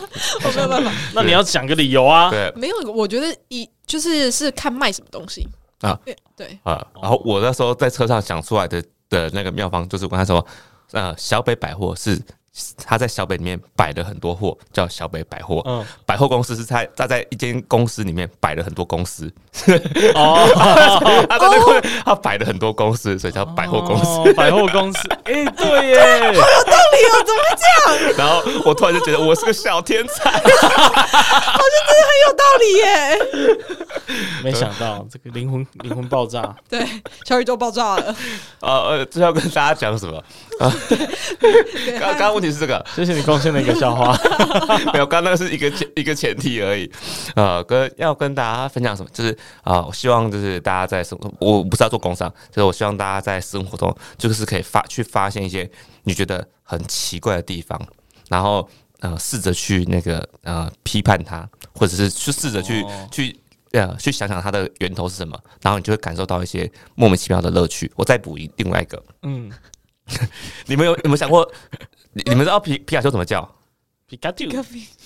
我没有办法。那你要讲个理由啊。对，没有，我觉得一就是是看卖什么东西啊。对啊，然后我那时候在车上想出来的的那个妙方，就是我跟他说。呃，小北百货是他在小北里面摆了很多货，叫小北百货。嗯，百货公司是在他在一间公司里面摆了很多公司。哦，他在那个他摆了很多公司，所以叫百货公司。百货公司，哎，对耶，好有道理哦，怎么会这样？然后我突然就觉得我是个小天才，好像真的很有道理耶。没想到这个灵魂灵魂爆炸，对，小宇宙爆炸了。呃，最后要跟大家讲什么？啊，刚刚问题是这个，谢谢你贡献的一个笑话。没有，刚刚那个是一个前一个前提而已。呃，跟要跟大家分享什么？就是啊、呃，我希望就是大家在生活，我不是要做工商，就是我希望大家在生活中就是可以发去发现一些你觉得很奇怪的地方，然后呃，试着去那个呃批判它，或者是去试着去、哦、去。呃，去想想它的源头是什么，然后你就会感受到一些莫名其妙的乐趣。我再补一另外一个，嗯，你们有有没有想过，你你们知道皮皮卡丘怎么叫？皮卡丘，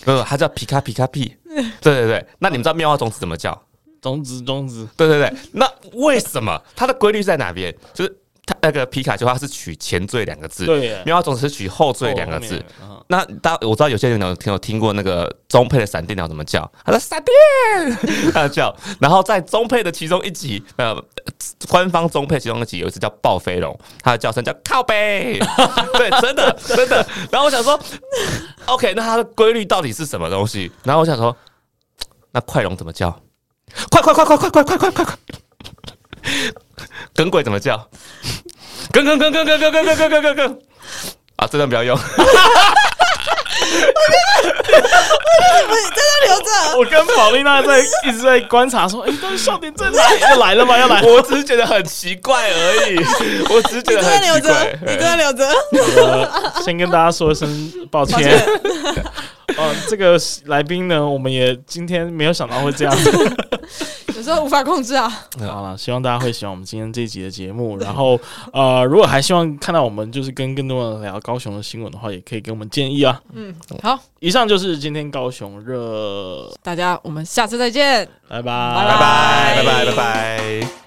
不，它叫皮卡皮卡皮。对对对，那你们知道妙蛙种子怎么叫？种子种子。对对对，那为什么它的规律在哪边？就是。他那个皮卡丘，他是取前缀两个字，对，妙蛙种子是取后缀两个字。那大家我知道有些人有听有听过那个中配的闪电鸟怎么叫？他说闪电，他叫。然后在中配的其中一集，呃，官方中配其中一集有一次叫暴飞龙，它的叫声叫靠背。对，真的真的。然后我想说，OK，那它的规律到底是什么东西？然后我想说，那快龙怎么叫？快快快快快快快快快快！耿鬼怎么叫？耿耿耿耿耿耿耿耿耿耿耿啊！这段不要用。我在那留着。我跟宝丽娜在一直在观察，说：“哎，但是笑点在哪？要来了吗？要来？”我只是觉得很奇怪而已。我只是觉得很奇怪。你在留着。先跟大家说一声抱歉。哦，这个来宾呢，我们也今天没有想到会这样子。有时候无法控制啊。好了希望大家会喜欢我们今天这一集的节目。然后呃如果还希望看到我们就是跟更多人聊高雄的新闻的话也可以给我们建议啊。嗯好。以上就是今天高雄热大家我们下次再见。拜拜。拜拜拜拜拜拜。